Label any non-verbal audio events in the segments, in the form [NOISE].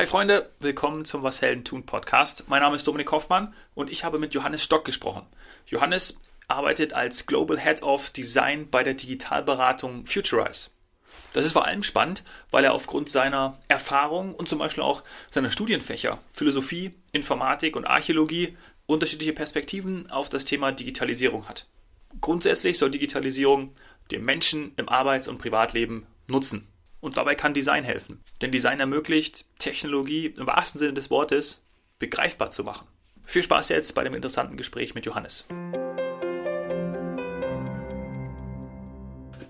Hi Freunde, willkommen zum Was Helden tun Podcast. Mein Name ist Dominik Hoffmann und ich habe mit Johannes Stock gesprochen. Johannes arbeitet als Global Head of Design bei der Digitalberatung Futurize. Das ist vor allem spannend, weil er aufgrund seiner Erfahrung und zum Beispiel auch seiner Studienfächer Philosophie, Informatik und Archäologie unterschiedliche Perspektiven auf das Thema Digitalisierung hat. Grundsätzlich soll Digitalisierung dem Menschen im Arbeits- und Privatleben nutzen. Und dabei kann Design helfen. Denn Design ermöglicht, Technologie im wahrsten Sinne des Wortes begreifbar zu machen. Viel Spaß jetzt bei dem interessanten Gespräch mit Johannes.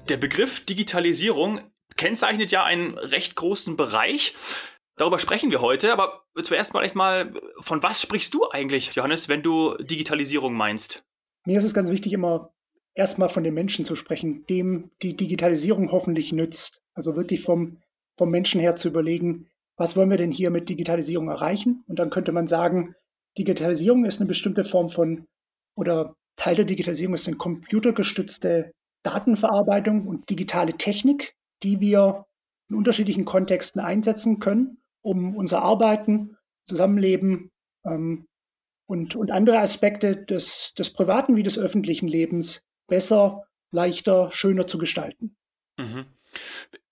Der Begriff Digitalisierung kennzeichnet ja einen recht großen Bereich. Darüber sprechen wir heute, aber zuerst mal echt mal, von was sprichst du eigentlich, Johannes, wenn du Digitalisierung meinst? Mir ist es ganz wichtig, immer erstmal von dem Menschen zu sprechen, dem die Digitalisierung hoffentlich nützt. Also wirklich vom, vom Menschen her zu überlegen, was wollen wir denn hier mit Digitalisierung erreichen? Und dann könnte man sagen, Digitalisierung ist eine bestimmte Form von, oder Teil der Digitalisierung ist eine computergestützte Datenverarbeitung und digitale Technik, die wir in unterschiedlichen Kontexten einsetzen können, um unser Arbeiten, Zusammenleben ähm, und, und andere Aspekte des, des privaten wie des öffentlichen Lebens besser, leichter, schöner zu gestalten. Mhm.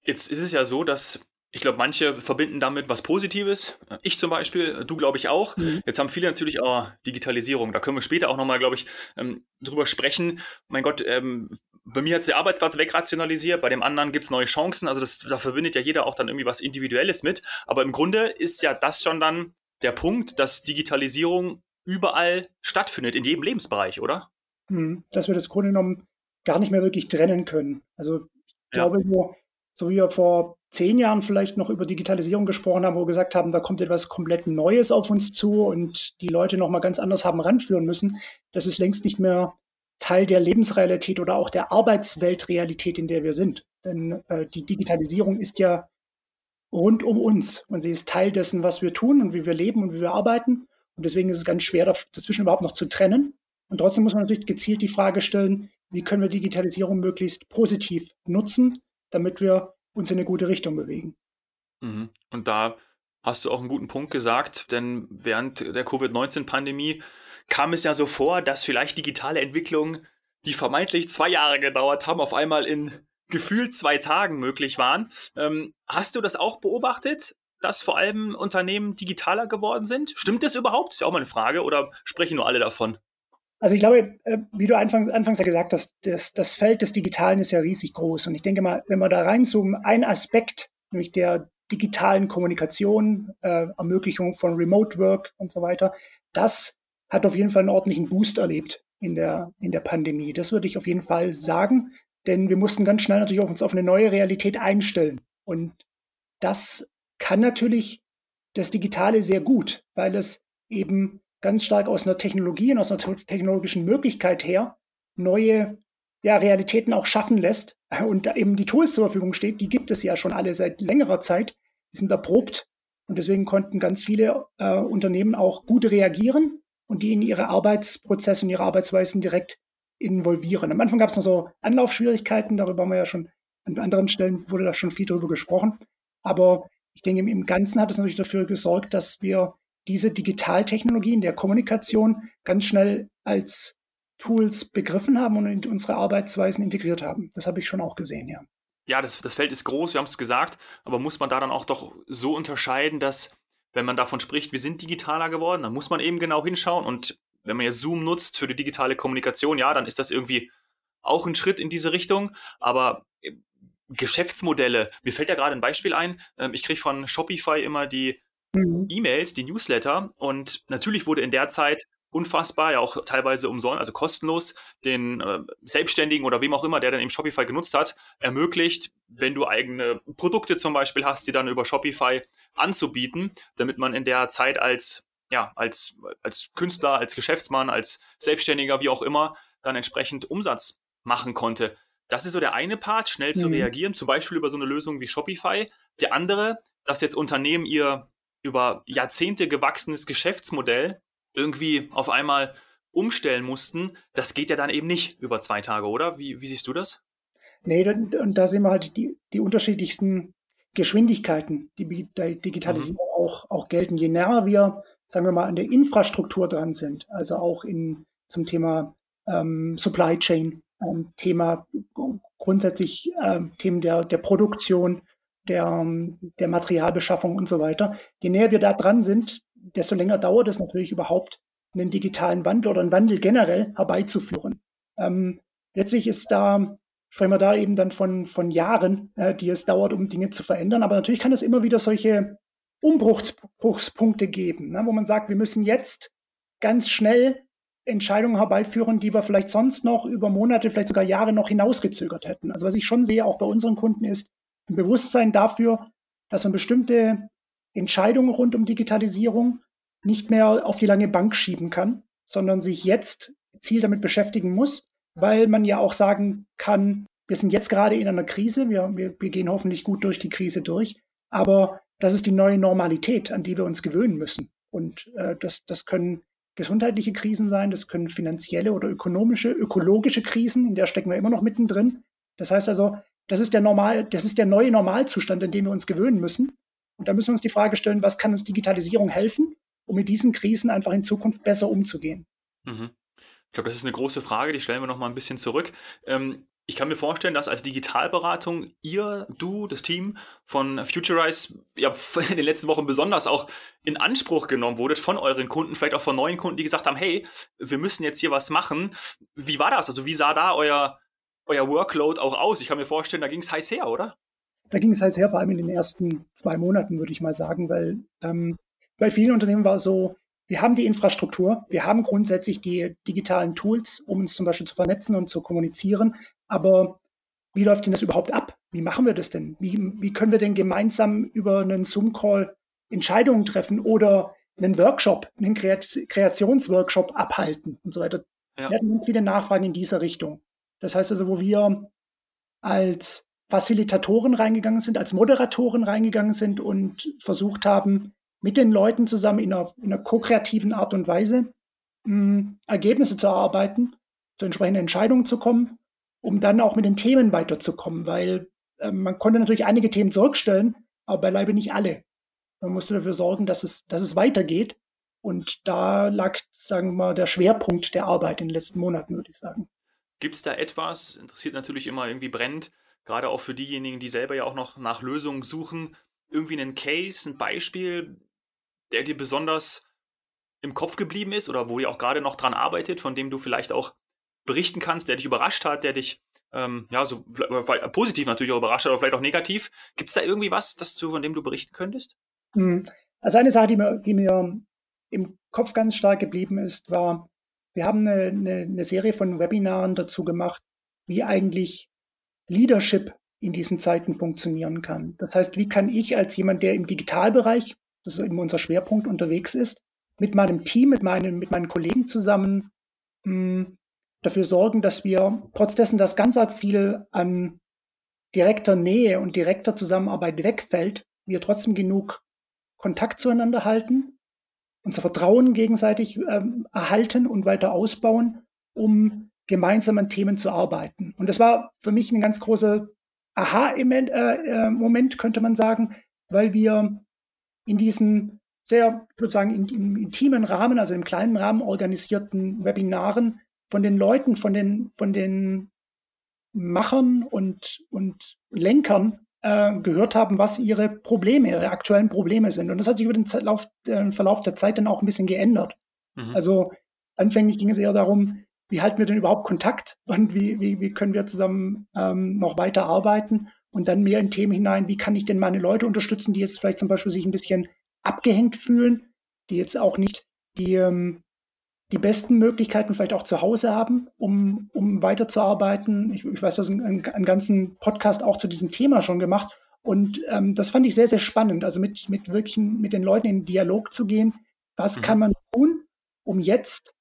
Jetzt ist es ja so, dass ich glaube, manche verbinden damit was Positives. Ich zum Beispiel, du glaube ich auch. Mhm. Jetzt haben viele natürlich auch Digitalisierung. Da können wir später auch nochmal, glaube ich, ähm, drüber sprechen. Mein Gott, ähm, bei mir hat der Arbeitsplatz wegrationalisiert, bei dem anderen gibt es neue Chancen. Also das, da verbindet ja jeder auch dann irgendwie was Individuelles mit. Aber im Grunde ist ja das schon dann der Punkt, dass Digitalisierung überall stattfindet, in jedem Lebensbereich, oder? Mhm. Dass wir das Grunde genommen gar nicht mehr wirklich trennen können. Also ich ja. glaube, so, so wie wir vor zehn Jahren vielleicht noch über Digitalisierung gesprochen haben, wo wir gesagt haben, da kommt etwas komplett Neues auf uns zu und die Leute nochmal ganz anders haben ranführen müssen, das ist längst nicht mehr Teil der Lebensrealität oder auch der Arbeitsweltrealität, in der wir sind. Denn äh, die Digitalisierung ist ja rund um uns und sie ist Teil dessen, was wir tun und wie wir leben und wie wir arbeiten. Und deswegen ist es ganz schwer, dazwischen überhaupt noch zu trennen. Und trotzdem muss man natürlich gezielt die Frage stellen, wie können wir Digitalisierung möglichst positiv nutzen, damit wir uns in eine gute Richtung bewegen. Mhm. Und da hast du auch einen guten Punkt gesagt, denn während der Covid-19-Pandemie kam es ja so vor, dass vielleicht digitale Entwicklungen, die vermeintlich zwei Jahre gedauert haben, auf einmal in gefühlt zwei Tagen möglich waren. Ähm, hast du das auch beobachtet, dass vor allem Unternehmen digitaler geworden sind? Stimmt das überhaupt? Ist ja auch mal eine Frage. Oder sprechen nur alle davon? Also ich glaube, äh, wie du anfangs, anfangs ja gesagt hast, das, das Feld des Digitalen ist ja riesig groß. Und ich denke mal, wenn wir da reinzoomen, ein Aspekt, nämlich der digitalen Kommunikation, äh, Ermöglichung von Remote Work und so weiter, das hat auf jeden Fall einen ordentlichen Boost erlebt in der, in der Pandemie. Das würde ich auf jeden Fall sagen, denn wir mussten ganz schnell natürlich auf uns auf eine neue Realität einstellen. Und das kann natürlich das Digitale sehr gut, weil es eben ganz stark aus einer Technologie und aus einer technologischen Möglichkeit her neue ja, Realitäten auch schaffen lässt [LAUGHS] und da eben die Tools zur Verfügung steht, die gibt es ja schon alle seit längerer Zeit, die sind erprobt und deswegen konnten ganz viele äh, Unternehmen auch gut reagieren und die in ihre Arbeitsprozesse und ihre Arbeitsweisen direkt involvieren. Am Anfang gab es noch so Anlaufschwierigkeiten, darüber haben wir ja schon an anderen Stellen wurde da schon viel drüber gesprochen. Aber ich denke, im Ganzen hat es natürlich dafür gesorgt, dass wir diese Digitaltechnologien der Kommunikation ganz schnell als Tools begriffen haben und in unsere Arbeitsweisen integriert haben. Das habe ich schon auch gesehen, ja. Ja, das, das Feld ist groß, wir haben es gesagt, aber muss man da dann auch doch so unterscheiden, dass, wenn man davon spricht, wir sind digitaler geworden, dann muss man eben genau hinschauen und wenn man jetzt Zoom nutzt für die digitale Kommunikation, ja, dann ist das irgendwie auch ein Schritt in diese Richtung, aber äh, Geschäftsmodelle, mir fällt ja gerade ein Beispiel ein, ähm, ich kriege von Shopify immer die mhm. E-Mails, die Newsletter. Und natürlich wurde in der Zeit unfassbar, ja auch teilweise umsonst, also kostenlos, den äh, Selbstständigen oder wem auch immer, der dann eben Shopify genutzt hat, ermöglicht, wenn du eigene Produkte zum Beispiel hast, die dann über Shopify anzubieten, damit man in der Zeit als, ja, als, als Künstler, als Geschäftsmann, als Selbstständiger, wie auch immer, dann entsprechend Umsatz machen konnte. Das ist so der eine Part, schnell zu mhm. reagieren, zum Beispiel über so eine Lösung wie Shopify. Der andere, dass jetzt Unternehmen ihr über Jahrzehnte gewachsenes Geschäftsmodell irgendwie auf einmal umstellen mussten, das geht ja dann eben nicht über zwei Tage, oder? Wie, wie siehst du das? Nee, und da sehen wir halt die, die unterschiedlichsten Geschwindigkeiten, die die Digitalisierung mhm. auch, auch gelten. Je näher wir, sagen wir mal, an der Infrastruktur dran sind, also auch in, zum Thema ähm, Supply Chain, ähm, Thema grundsätzlich ähm, Themen der, der Produktion, der, der Materialbeschaffung und so weiter. Je näher wir da dran sind, desto länger dauert es natürlich überhaupt, einen digitalen Wandel oder einen Wandel generell herbeizuführen. Ähm, letztlich ist da, sprechen wir da eben dann von, von Jahren, äh, die es dauert, um Dinge zu verändern. Aber natürlich kann es immer wieder solche Umbruchspunkte geben, ne, wo man sagt, wir müssen jetzt ganz schnell Entscheidungen herbeiführen, die wir vielleicht sonst noch über Monate, vielleicht sogar Jahre noch hinausgezögert hätten. Also was ich schon sehe, auch bei unseren Kunden, ist ein Bewusstsein dafür, dass man bestimmte Entscheidungen rund um Digitalisierung nicht mehr auf die lange Bank schieben kann, sondern sich jetzt Ziel damit beschäftigen muss, weil man ja auch sagen kann, wir sind jetzt gerade in einer Krise, wir, wir, wir gehen hoffentlich gut durch die Krise durch, aber das ist die neue Normalität, an die wir uns gewöhnen müssen. Und äh, das, das können gesundheitliche Krisen sein, das können finanzielle oder ökonomische, ökologische Krisen, in der stecken wir immer noch mittendrin. Das heißt also, das ist der normal, das ist der neue Normalzustand, in dem wir uns gewöhnen müssen. Und da müssen wir uns die Frage stellen, was kann uns Digitalisierung helfen, um mit diesen Krisen einfach in Zukunft besser umzugehen? Mhm. Ich glaube, das ist eine große Frage, die stellen wir noch mal ein bisschen zurück. Ähm, ich kann mir vorstellen, dass als Digitalberatung ihr, du, das Team von Futurize ja [LAUGHS] in den letzten Wochen besonders auch in Anspruch genommen wurdet von euren Kunden, vielleicht auch von neuen Kunden, die gesagt haben, hey, wir müssen jetzt hier was machen. Wie war das? Also wie sah da euer, euer Workload auch aus? Ich kann mir vorstellen, da ging es heiß her, oder? Da ging es heiß her, vor allem in den ersten zwei Monaten, würde ich mal sagen, weil ähm, bei vielen Unternehmen war es so, wir haben die Infrastruktur, wir haben grundsätzlich die digitalen Tools, um uns zum Beispiel zu vernetzen und zu kommunizieren. Aber wie läuft denn das überhaupt ab? Wie machen wir das denn? Wie, wie können wir denn gemeinsam über einen Zoom-Call Entscheidungen treffen oder einen Workshop, einen Kreationsworkshop abhalten und so weiter? Ja. Wir hatten viele Nachfragen in dieser Richtung. Das heißt also, wo wir als Facilitatoren reingegangen sind, als Moderatoren reingegangen sind und versucht haben, mit den Leuten zusammen in einer, in einer ko-kreativen Art und Weise mh, hm, Ergebnisse zu erarbeiten, zu entsprechenden Entscheidungen zu kommen, um dann auch mit den Themen weiterzukommen, weil äh, man konnte natürlich einige Themen zurückstellen, aber beileibe nicht alle. Man musste dafür sorgen, dass es, dass es weitergeht. Und da lag, sagen wir mal, der Schwerpunkt der Arbeit in den letzten Monaten, würde ich sagen. Gibt es da etwas, interessiert natürlich immer irgendwie brennt, gerade auch für diejenigen, die selber ja auch noch nach Lösungen suchen, irgendwie einen Case, ein Beispiel, der dir besonders im Kopf geblieben ist oder wo ihr auch gerade noch dran arbeitet, von dem du vielleicht auch berichten kannst, der dich überrascht hat, der dich ähm, ja so positiv natürlich auch überrascht hat, aber vielleicht auch negativ. Gibt es da irgendwie was, das du, von dem du berichten könntest? Hm. Also eine Sache, die mir, die mir im Kopf ganz stark geblieben ist, war, wir haben eine, eine, eine Serie von Webinaren dazu gemacht, wie eigentlich Leadership in diesen Zeiten funktionieren kann. Das heißt, wie kann ich als jemand, der im Digitalbereich das ist eben unser Schwerpunkt, unterwegs ist, mit meinem Team, mit meinen, mit meinen Kollegen zusammen mh, hm, dafür sorgen, dass wir trotz dessen, dass ganz arg viel an direkter Nähe und direkter Zusammenarbeit wegfällt, wir trotzdem genug Kontakt zueinander halten, unser Vertrauen gegenseitig ähm, erhalten und weiter ausbauen, um gemeinsam an Themen zu arbeiten. Und das war für mich ein ganz großer Aha-Moment, äh, äh, könnte man sagen, weil wir in diesen sehr, ich würde sagen, in, im intimen Rahmen, also im kleinen Rahmen organisierten Webinaren von den Leuten, von den, von den Machern und, und Lenkern äh, gehört haben, was ihre Probleme, ihre aktuellen Probleme sind. Und das hat sich über den Lauf, äh, Verlauf der Zeit dann auch ein bisschen geändert. Mhm. Also anfänglich ging es eher darum, wie halten wir denn überhaupt Kontakt und wie, wie, wie können wir zusammen ähm, noch weiter arbeiten und dann mehr in Themen hinein, wie kann ich denn meine Leute unterstützen, die jetzt vielleicht zum Beispiel sich ein bisschen abgehängt fühlen, die jetzt auch nicht die, ähm, die besten Möglichkeiten vielleicht auch zu Hause haben, um, um weiterzuarbeiten. Ich, ich weiß, du hast einen, einen, ganzen Podcast auch zu diesem Thema schon gemacht. Und ähm, das fand ich sehr, sehr spannend, also mit, mit wirklich mit den Leuten in Dialog zu gehen. Was mhm. kann man tun, um jetzt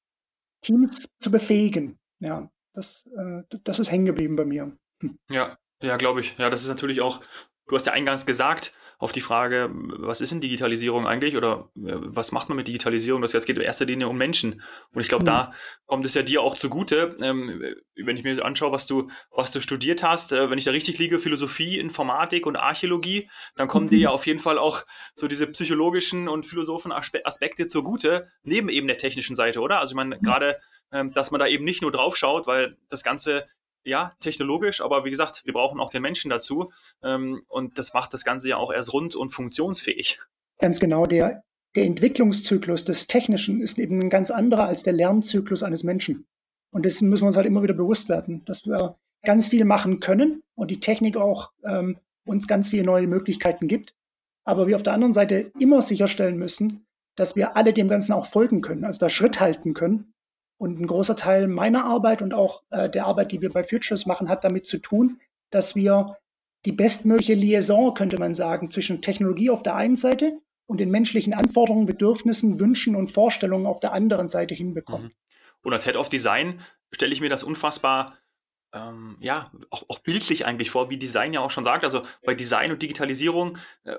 Teams zu befähigen? Ja, das, äh, das ist hängen geblieben bei mir. Hm. Ja, ja, glaube ich. Ja, das ist natürlich auch du hast ja eingangs gesagt, auf die Frage, was ist denn Digitalisierung eigentlich oder äh, was macht man mit Digitalisierung? Das jetzt geht in erster Linie um Menschen. Und ich glaube, mhm. da kommt es ja dir auch zugute. Ähm, wenn ich mir anschaue, was du, was du studiert hast, äh, wenn ich da richtig liege, Philosophie, Informatik und Archäologie, dann kommen mhm. dir ja auf jeden Fall auch so diese psychologischen und philosophischen Aspekte zugute, neben eben der technischen Seite, oder? Also ich meine, mhm. gerade, ähm, dass man da eben nicht nur drauf schaut, weil das Ganze ja, technologisch, aber wie gesagt, wir brauchen auch den Menschen dazu. Ähm, und das macht das Ganze ja auch erst rund und funktionsfähig. Ganz genau, der, der Entwicklungszyklus des Technischen ist eben ein ganz anderer als der Lernzyklus eines Menschen. Und dessen müssen wir uns halt immer wieder bewusst werden, dass wir ganz viel machen können und die Technik auch ähm, uns ganz viele neue Möglichkeiten gibt. Aber wir auf der anderen Seite immer sicherstellen müssen, dass wir alle dem Ganzen auch folgen können, also da Schritt halten können und ein großer Teil meiner Arbeit und auch äh, der Arbeit, die wir bei Futures machen, hat damit zu tun, dass wir die bestmögliche Liaison, könnte man sagen, zwischen Technologie auf der einen Seite und den menschlichen Anforderungen, Bedürfnissen, Wünschen und Vorstellungen auf der anderen Seite hinbekommen. Mhm. Und als Head of Design stelle ich mir das unfassbar ähm, ja, auch, auch, bildlich eigentlich vor, wie Design ja auch schon sagt. Also bei Design und Digitalisierung äh,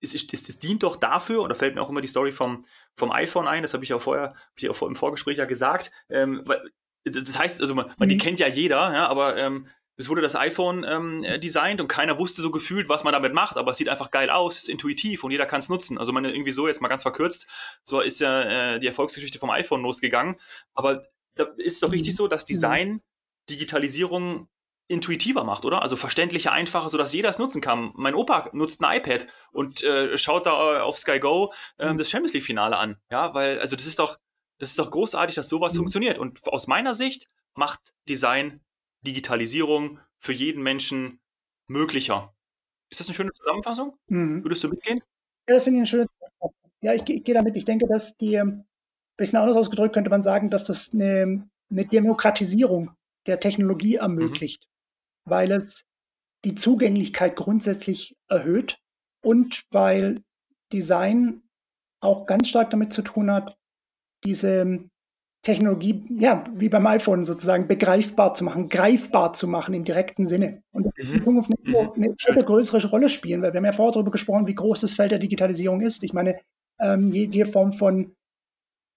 es, es, es, dient doch dafür, oder fällt mir auch immer die Story vom, vom iPhone ein, das habe ich auch vorher, ich auch im Vorgespräch ja gesagt. Ähm, weil, das heißt, also man, mhm. die kennt ja jeder, ja, aber ähm, es wurde das iPhone ähm, äh, designt und keiner wusste so gefühlt, was man damit macht, aber es sieht einfach geil aus, ist intuitiv und jeder kann es nutzen. Also man irgendwie so jetzt mal ganz verkürzt, so ist ja äh, die Erfolgsgeschichte vom iPhone losgegangen. Aber da ist es doch richtig mhm. so, dass mhm. Design, Digitalisierung intuitiver macht, oder? Also verständlicher, einfacher, sodass jeder es nutzen kann. Mein Opa nutzt ein iPad und äh, schaut da äh, auf Sky Go äh, das Champions League Finale an. Ja, weil, also das ist doch, das ist doch großartig, dass sowas mhm. funktioniert. Und aus meiner Sicht macht Design Digitalisierung für jeden Menschen möglicher. Ist das eine schöne Zusammenfassung? Mhm. Würdest du mitgehen? Ja, das finde ich eine schöne Zusammenfassung. Ja, ich, ich gehe damit. Ich denke, dass die, ein ähm, bisschen anders ausgedrückt könnte man sagen, dass das eine, eine Demokratisierung der Technologie mhm. ermöglicht. Mhm weil es die Zugänglichkeit grundsätzlich erhöht und weil Design auch ganz stark damit zu tun hat, diese Technologie, ja, wie beim iPhone sozusagen, begreifbar zu machen, greifbar zu machen im direkten Sinne. Und das wird in Zukunft eine, mhm. eine viel größere Rolle spielen, weil wir haben ja vorher darüber gesprochen, wie groß das Feld der Digitalisierung ist. Ich meine, ähm, jede Form von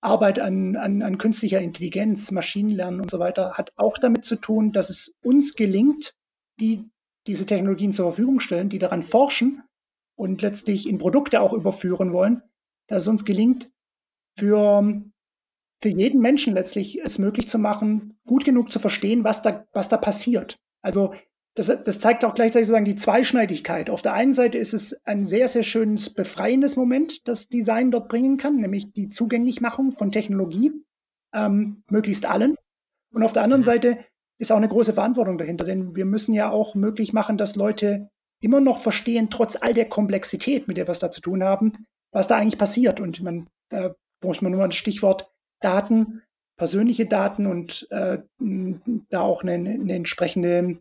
Arbeit an, an, an künstlicher Intelligenz, Maschinenlernen und so weiter hat auch damit zu tun, dass es uns gelingt, die diese Technologien zur Verfügung stellen, die daran forschen und letztlich in Produkte auch überführen wollen, dass es uns gelingt, für, für jeden Menschen letztlich es möglich zu machen, gut genug zu verstehen, was da, was da passiert. Also das, das zeigt auch gleichzeitig sozusagen die Zweischneidigkeit. Auf der einen Seite ist es ein sehr, sehr schönes, befreiendes Moment, das Design dort bringen kann, nämlich die Zugänglichmachung von Technologie, ähm, möglichst allen. Und auf der anderen mhm. Seite ist auch eine große Verantwortung dahinter, denn wir müssen ja auch möglich machen, dass Leute immer noch verstehen, trotz all der Komplexität, mit der wir es da zu tun haben, was da eigentlich passiert. Und man, da braucht man nur ein Stichwort Daten, persönliche Daten und äh, da auch eine, eine entsprechende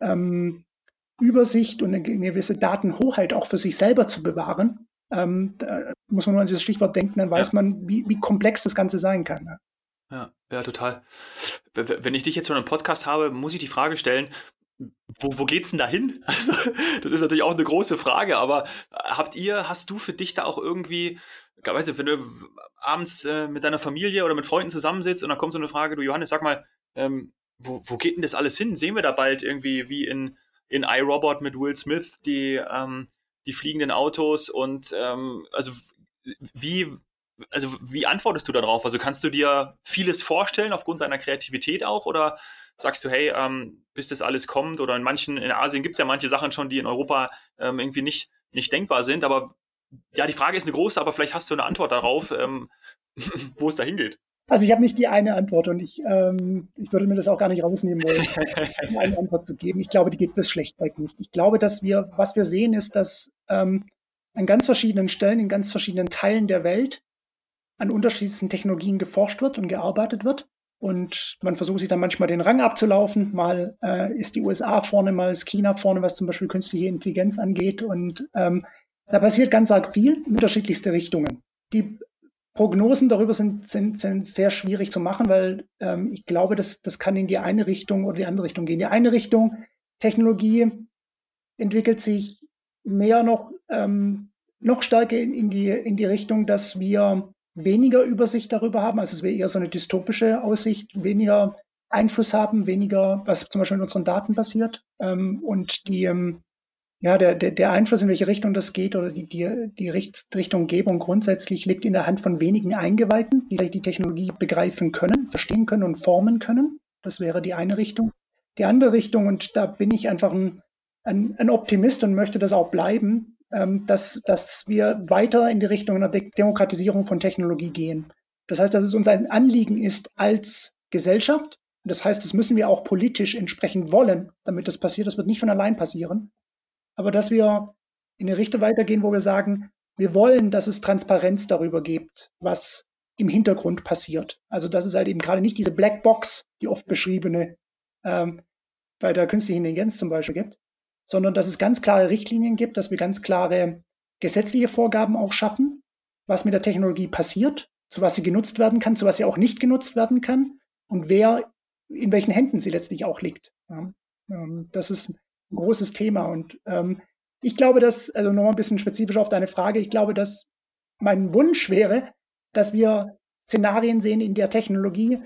ähm, Übersicht und eine gewisse Datenhoheit auch für sich selber zu bewahren. Ähm, da muss man nur an dieses Stichwort denken, dann weiß ja. man, wie, wie komplex das Ganze sein kann. Ja, ja, total. Wenn ich dich jetzt schon im Podcast habe, muss ich die Frage stellen, wo, wo geht's denn da hin? [LAUGHS] Also, das ist natürlich auch eine große Frage, aber habt ihr, hast du für dich da auch irgendwie, weißt du, wenn du abends äh, mit deiner Familie oder mit Freunden zusammensitzt und dann kommt so eine Frage, du Johannes, sag mal, ähm, wo, wo geht denn das alles hin? Sehen wir da bald irgendwie wie in, in iRobot mit Will Smith die, ähm, die fliegenden Autos und ähm, also wie, also wie antwortest du darauf? Also kannst du dir vieles vorstellen aufgrund deiner Kreativität auch oder sagst du, hey, ähm, bis das alles kommt oder in manchen, in Asien gibt es ja manche Sachen schon, die in Europa ähm, irgendwie nicht, nicht denkbar sind, aber ja, die Frage ist eine große, aber vielleicht hast du eine Antwort darauf, ähm, [LAUGHS] wo es da hingeht. Also ich habe nicht die eine Antwort und ich, ähm, ich würde mir das auch gar nicht rausnehmen wollen, [LAUGHS] eine Antwort zu geben. Ich glaube, die gibt es schlechtweg nicht. Ich glaube, dass wir, was wir sehen, ist, dass ähm, an ganz verschiedenen Stellen, in ganz verschiedenen Teilen der Welt an unterschiedlichsten Technologien geforscht wird und gearbeitet wird. Und man versucht sich dann manchmal den Rang abzulaufen. Mal äh, ist die USA vorne, mal ist China vorne, was zum Beispiel künstliche Intelligenz angeht. Und ähm, da passiert ganz arg viel in unterschiedlichste Richtungen. Die Prognosen darüber sind, sind, sind sehr schwierig zu machen, weil ähm, ich glaube, dass das kann in die eine Richtung oder die andere Richtung gehen. Die eine Richtung, Technologie entwickelt sich mehr noch, ähm, noch stärker in, in, die, in die Richtung, dass wir weniger Übersicht darüber haben, also es wäre eher so eine dystopische Aussicht, weniger Einfluss haben, weniger, was zum Beispiel in unseren Daten passiert. Ähm, und die, ähm, ja, der, der, der Einfluss, in welche Richtung das geht oder die, die, die Richtunggebung grundsätzlich liegt in der Hand von wenigen Eingeweihten, die die Technologie begreifen können, verstehen können und formen können. Das wäre die eine Richtung. Die andere Richtung, und da bin ich einfach ein, ein, ein Optimist und möchte das auch bleiben, dass, dass wir weiter in die Richtung einer De Demokratisierung von Technologie gehen. Das heißt, dass es uns ein Anliegen ist als Gesellschaft, das heißt, das müssen wir auch politisch entsprechend wollen, damit das passiert. Das wird nicht von allein passieren. Aber dass wir in eine Richtung weitergehen, wo wir sagen, wir wollen, dass es Transparenz darüber gibt, was im Hintergrund passiert. Also dass es halt eben gerade nicht diese Blackbox, die oft beschriebene ähm, bei der künstlichen Intelligenz zum Beispiel gibt, sondern dass es ganz klare Richtlinien gibt, dass wir ganz klare gesetzliche Vorgaben auch schaffen, was mit der Technologie passiert, zu was sie genutzt werden kann, zu was sie auch nicht genutzt werden kann und wer in welchen Händen sie letztlich auch liegt. Ja, ähm, das ist ein großes Thema. Und ähm, ich glaube, dass, also nochmal ein bisschen spezifischer auf deine Frage, ich glaube, dass mein Wunsch wäre, dass wir Szenarien sehen, in der Technologie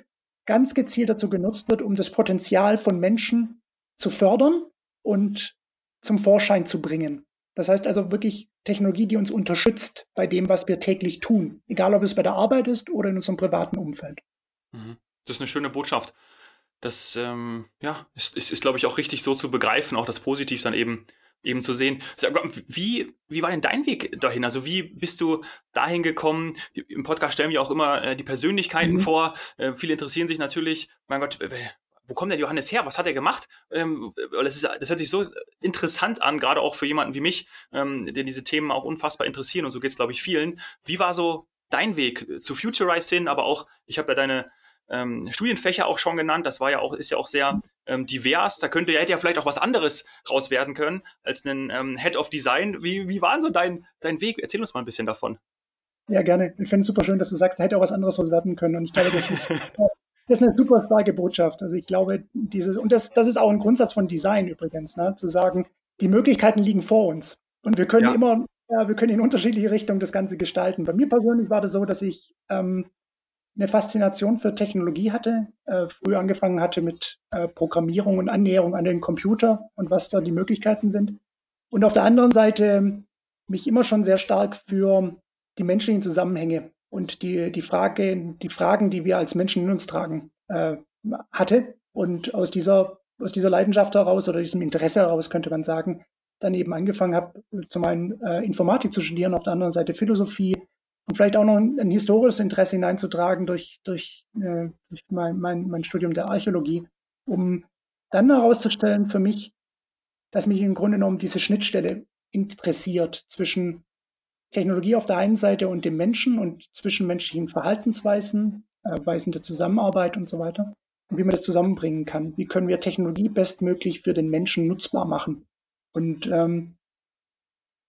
ganz gezielt dazu genutzt wird, um das Potenzial von Menschen zu fördern und zum Vorschein zu bringen. Das heißt also wirklich Technologie, die uns unterstützt bei dem, was wir täglich tun, egal ob es bei der Arbeit ist oder in unserem privaten Umfeld. Mhm. Das ist eine schöne Botschaft das ähm, ja, ist, ist, ist glaube ich, auch richtig so zu begreifen, auch das Positiv dann eben eben zu sehen. Wie, wie war denn dein Weg dahin? Also wie bist du dahin gekommen? Im Podcast stellen wir auch immer äh, die Persönlichkeiten mhm. vor. Äh, viele interessieren sich natürlich, mein Gott, wo kommt der Johannes her? Was hat er gemacht? Ähm, das, ist, das hört sich so interessant an, gerade auch für jemanden wie mich, ähm, der diese Themen auch unfassbar interessieren und so geht es, glaube ich, vielen. Wie war so dein Weg zu Futurize hin, aber auch, ich habe ja deine ähm, Studienfächer auch schon genannt. Das war ja auch, ist ja auch sehr ähm, divers. Da könnte hätte ja vielleicht auch was anderes raus werden können als ein ähm, Head of Design. Wie, wie war denn so dein, dein Weg? Erzähl uns mal ein bisschen davon. Ja, gerne. Ich finde es super schön, dass du sagst, da hätte auch was anderes raus werden können. Und ich glaube, das ist, [LAUGHS] das ist eine super starke Botschaft. Also ich glaube, dieses, und das, das ist auch ein Grundsatz von Design übrigens, ne? zu sagen, die Möglichkeiten liegen vor uns. Und wir können ja. immer, ja, wir können in unterschiedliche Richtungen das Ganze gestalten. Bei mir persönlich war das so, dass ich ähm, eine Faszination für Technologie hatte, äh, früh angefangen hatte mit äh, Programmierung und Annäherung an den Computer und was da die Möglichkeiten sind. Und auf der anderen Seite mich immer schon sehr stark für die menschlichen Zusammenhänge und die, die, Frage, die Fragen, die wir als Menschen in uns tragen, äh, hatte. Und aus dieser, aus dieser Leidenschaft heraus oder diesem Interesse heraus, könnte man sagen, dann eben angefangen habe, zum einen äh, Informatik zu studieren, auf der anderen Seite Philosophie, und vielleicht auch noch ein, ein historisches Interesse hineinzutragen durch, durch, äh, durch mein, mein, mein Studium der Archäologie, um dann herauszustellen für mich, dass mich im Grunde genommen diese Schnittstelle interessiert zwischen Technologie auf der einen Seite und dem Menschen und zwischenmenschlichen Verhaltensweisen, äh, Weisen der Zusammenarbeit und so weiter. Und wie man das zusammenbringen kann. Wie können wir Technologie bestmöglich für den Menschen nutzbar machen? Und ähm,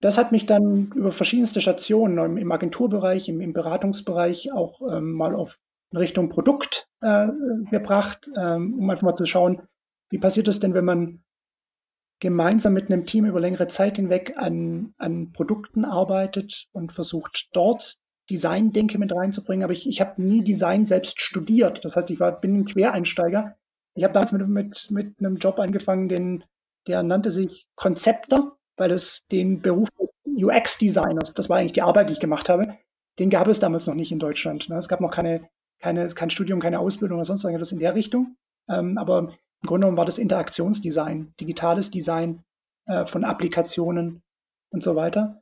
das hat mich dann über verschiedenste Stationen im Agenturbereich, im, im Beratungsbereich auch ähm, mal auf Richtung Produkt äh, gebracht, ähm, um einfach mal zu schauen, wie passiert es denn, wenn man gemeinsam mit einem Team über längere Zeit hinweg an, an Produkten arbeitet und versucht dort Design-Denke mit reinzubringen. Aber ich, ich habe nie Design selbst studiert. Das heißt, ich war, bin ein Quereinsteiger. Ich habe damals mit, mit, mit einem Job angefangen, den, der nannte sich Konzepter weil es den Beruf UX-Designers, das war eigentlich die Arbeit, die ich gemacht habe, den gab es damals noch nicht in Deutschland. Ne? Es gab noch keine, keine, kein Studium, keine Ausbildung oder sonst irgendwas in der Richtung. Ähm, aber im Grunde genommen war das Interaktionsdesign, digitales Design äh, von Applikationen und so weiter.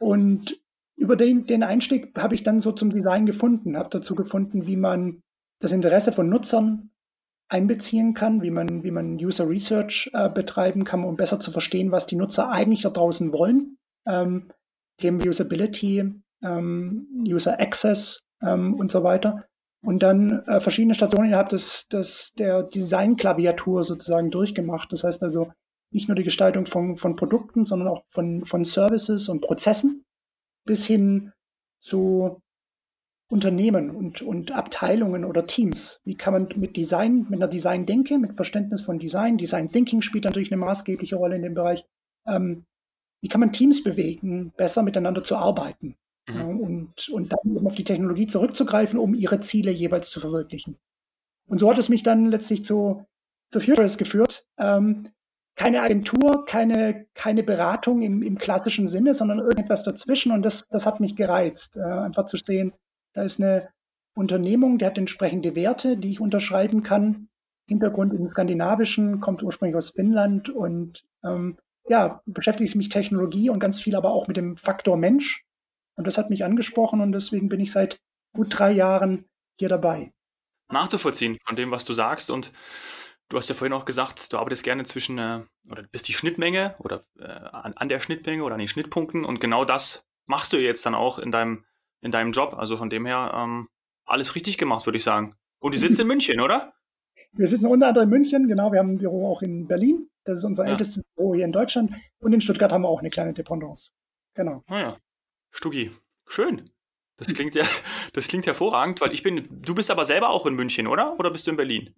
Und über den, den Einstieg habe ich dann so zum Design gefunden, habe dazu gefunden, wie man das Interesse von Nutzern einbeziehen kann, wie man, wie man User Research äh, betreiben kann, um besser zu verstehen, was die Nutzer eigentlich da draußen wollen. Ähm, Themen wie Usability, ähm, User Access ähm, und so weiter. Und dann äh, verschiedene Stationen innerhalb des, des, der Design-Klaviatur sozusagen durchgemacht. Das heißt also nicht nur die Gestaltung von, von Produkten, sondern auch von, von Services und Prozessen bis hin zu Unternehmen und, und Abteilungen oder Teams? Wie kann man mit Design, mit einer Design-Denke, mit Verständnis von Design, Design Thinking spielt natürlich eine maßgebliche Rolle in dem Bereich. ähm, wie kann man Teams bewegen, besser miteinander zu arbeiten mhm. und, und dann eben auf die Technologie zurückzugreifen, um ihre Ziele jeweils zu verwirklichen. Und so hat es mich dann letztlich zu, zu Futures geführt. Ähm, keine Agentur, keine, keine Beratung im, im klassischen Sinne, sondern irgendetwas dazwischen. Und das, das hat mich gereizt, äh, einfach zu sehen, da ist eine Unternehmung, die hat entsprechende Werte, die ich unterschreiben kann. Hintergrund im Skandinavischen, kommt ursprünglich aus Finnland und ähm, ja, beschäftige ich mich Technologie und ganz viel aber auch mit dem Faktor Mensch. Und das hat mich angesprochen und deswegen bin ich seit gut drei Jahren hier dabei. Nachzuvollziehen von dem, was du sagst und Du hast ja vorhin auch gesagt, du arbeitest gerne zwischen, äh, oder bist die Schnittmenge oder äh, an, an, der Schnittmenge oder an den Schnittpunkten und genau das machst du jetzt dann auch in deinem, in deinem Job. Also von dem her ähm, alles richtig gemacht, würde ich sagen. Und du sitzt in [LAUGHS] München, oder? Wir sitzen unter anderem in München, genau. Wir haben ein Büro auch in Berlin. Das ist unser ja. ältestes Büro hier in Deutschland. Und in Stuttgart haben wir auch eine kleine Dependance. Genau. Naja, ah Stuggi. Schön. Das [LAUGHS] klingt ja, das klingt hervorragend, weil ich bin, du bist aber selber auch in München, oder? Oder bist du in Berlin?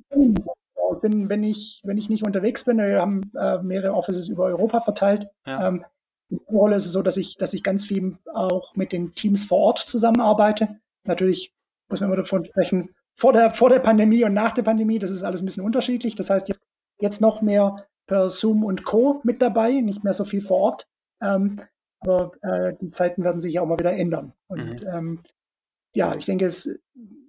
bin, wenn ich, wenn ich nicht unterwegs bin, wir haben äh, mehrere Offices über Europa verteilt. Ja. Ähm, in der Rolle ist es so, dass ich, dass ich ganz viel auch mit den Teams vor Ort zusammenarbeite. Natürlich muss man immer davon sprechen, vor der, vor der Pandemie und nach der Pandemie, das ist alles ein bisschen unterschiedlich. Das heißt, jetzt, jetzt noch mehr per Zoom und Co. mit dabei, nicht mehr so viel vor Ort. Ähm, aber äh, die Zeiten werden sich ja auch mal wieder ändern. Und mhm. ähm, ja, ich denke, es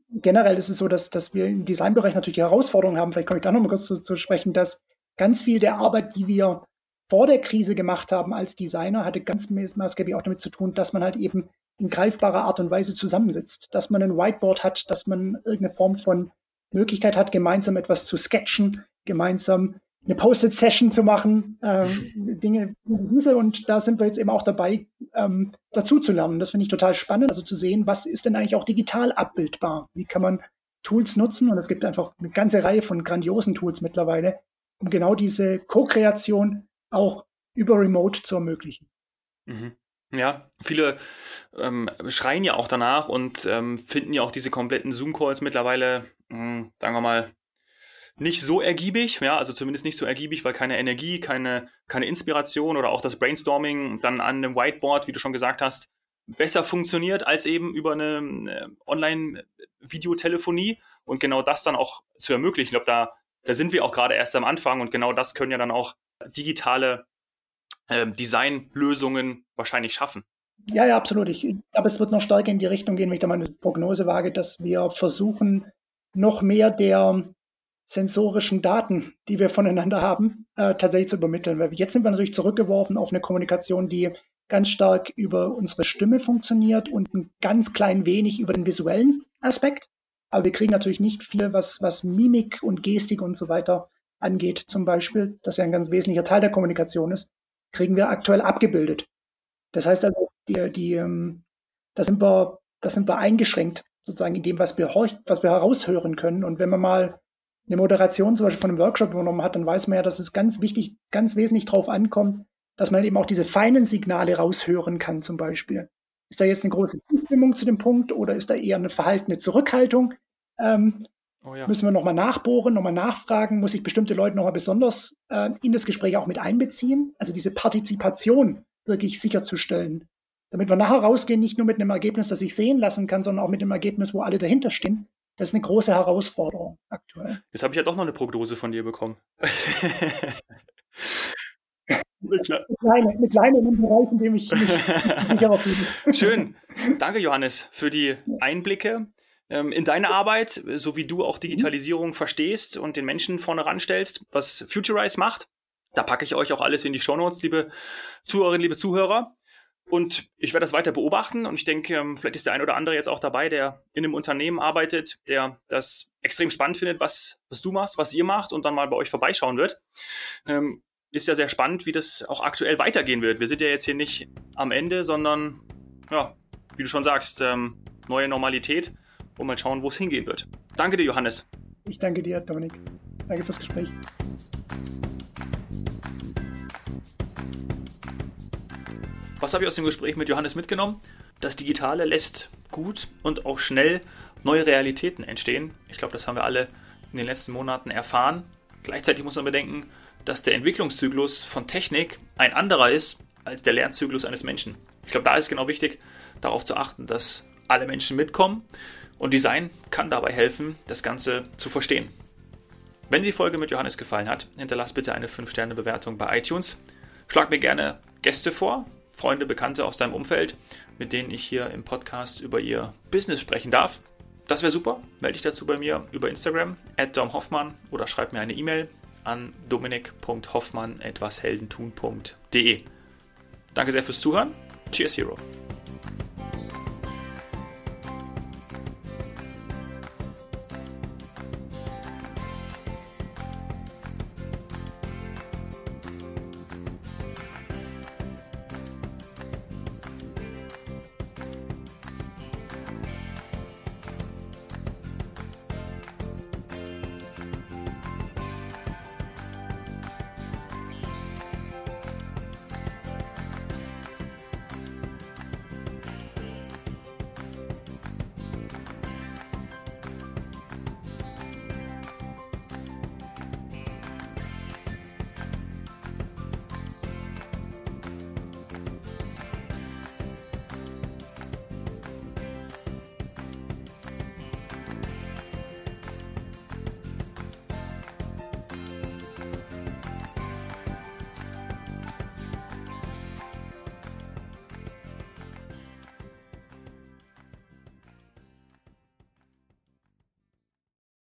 generell ist es so, dass, dass wir im Designbereich natürlich Herausforderungen haben, vielleicht komme ich da noch mal kurz zu, zu sprechen, dass ganz viel der Arbeit, die wir vor der Krise gemacht haben als Designer, hatte ganz maßgeblich auch damit zu tun, dass man halt eben in greifbarer Art und Weise zusammensitzt, dass man ein Whiteboard hat, dass man irgendeine Form von Möglichkeit hat, gemeinsam etwas zu sketchen, gemeinsam eine Posted-Session zu machen, ähm, Dinge diese. Und da sind wir jetzt eben auch dabei, ähm, dazu zu lernen. Das finde ich total spannend, also zu sehen, was ist denn eigentlich auch digital abbildbar? Wie kann man Tools nutzen? Und es gibt einfach eine ganze Reihe von grandiosen Tools mittlerweile, um genau diese Co-Kreation auch über Remote zu ermöglichen. Mhm. Ja, viele ähm, schreien ja auch danach und ähm, finden ja auch diese kompletten Zoom-Calls mittlerweile, mh, hm, sagen wir mal, nicht so ergiebig, ja, also zumindest nicht so ergiebig, weil keine Energie, keine, keine Inspiration oder auch das Brainstorming dann an einem Whiteboard, wie du schon gesagt hast, besser funktioniert als eben über eine, eine Online-Videotelefonie und genau das dann auch zu ermöglichen. Ich glaube, da, da sind wir auch gerade erst am Anfang und genau das können ja dann auch digitale äh, Designlösungen wahrscheinlich schaffen. Ja, ja, absolut. Ich glaube, es wird noch stärker in die Richtung gehen, wenn ich da mal eine Prognose wage, dass wir versuchen, noch mehr der sensorischen Daten, die wir voneinander haben, äh, tatsächlich zu übermitteln. Weil jetzt sind wir natürlich zurückgeworfen auf eine Kommunikation, die ganz stark über unsere Stimme funktioniert und ein ganz klein wenig über den visuellen Aspekt. Aber wir kriegen natürlich nicht viel, was, was Mimik und Gestik und so weiter angeht, zum Beispiel, das ja ein ganz wesentlicher Teil der Kommunikation ist, kriegen wir aktuell abgebildet. Das heißt also, die, die, ähm, da, sind wir, da sind wir eingeschränkt, sozusagen in dem, was wir, was wir heraushören können. Und wenn man mal eine Moderation zum Beispiel von einem Workshop übernommen hat, dann weiß man ja, dass es ganz wichtig, ganz wesentlich darauf ankommt, dass man eben auch diese feinen Signale raushören kann, zum Beispiel. Ist da jetzt eine große Zustimmung zu dem Punkt oder ist da eher eine verhaltene Zurückhaltung? Ähm, oh ja. Müssen wir nochmal nachbohren, nochmal nachfragen? Muss ich bestimmte Leute nochmal besonders äh, in das Gespräch auch mit einbeziehen? Also diese Partizipation wirklich sicherzustellen. Damit wir nachher rausgehen, nicht nur mit einem Ergebnis, das ich sehen lassen kann, sondern auch mit einem Ergebnis, wo alle dahinter stehen das ist eine große Herausforderung aktuell. Jetzt habe ich ja doch noch eine Prognose von dir bekommen. [LAUGHS] eine kleine, eine kleine in dem Bereich, in dem ich mich sicherer fühle. [LAUGHS] Schön. Danke, Johannes, für die Einblicke ähm, in deine Arbeit, so wie du auch Digitalisierung mhm. verstehst und den Menschen vorne ranstellst, was Futurize macht. Da packe ich euch auch alles in die Shownotes, liebe Zuhörerinnen, liebe Zuhörer. Und ich werde das weiter beobachten und ich denke, ähm, vielleicht ist der ein oder andere jetzt auch dabei, der in einem Unternehmen arbeitet, der das extrem spannend findet, was, was du machst, was ihr macht und dann mal bei euch vorbeischauen wird. Ähm, ist ja sehr spannend, wie das auch aktuell weitergehen wird. Wir sind ja jetzt hier nicht am Ende, sondern, ja, wie du schon sagst, ähm, neue Normalität und mal schauen, wo es hingehen wird. Danke dir, Johannes. Ich danke dir, Dominik. Danke fürs Gespräch. Was habe ich aus dem Gespräch mit Johannes mitgenommen? Das Digitale lässt gut und auch schnell neue Realitäten entstehen. Ich glaube, das haben wir alle in den letzten Monaten erfahren. Gleichzeitig muss man bedenken, dass der Entwicklungszyklus von Technik ein anderer ist als der Lernzyklus eines Menschen. Ich glaube, da ist genau wichtig, darauf zu achten, dass alle Menschen mitkommen und Design kann dabei helfen, das Ganze zu verstehen. Wenn dir die Folge mit Johannes gefallen hat, hinterlass bitte eine 5-Sterne-Bewertung bei iTunes. Schlag mir gerne Gäste vor, Freunde, Bekannte aus deinem Umfeld, mit denen ich hier im Podcast über ihr Business sprechen darf. Das wäre super. Melde dich dazu bei mir über Instagram, at domhoffmann oder schreib mir eine E-Mail an dominik.hoffmann.etwasheldentun.de. Danke sehr fürs Zuhören. Cheers, Hero.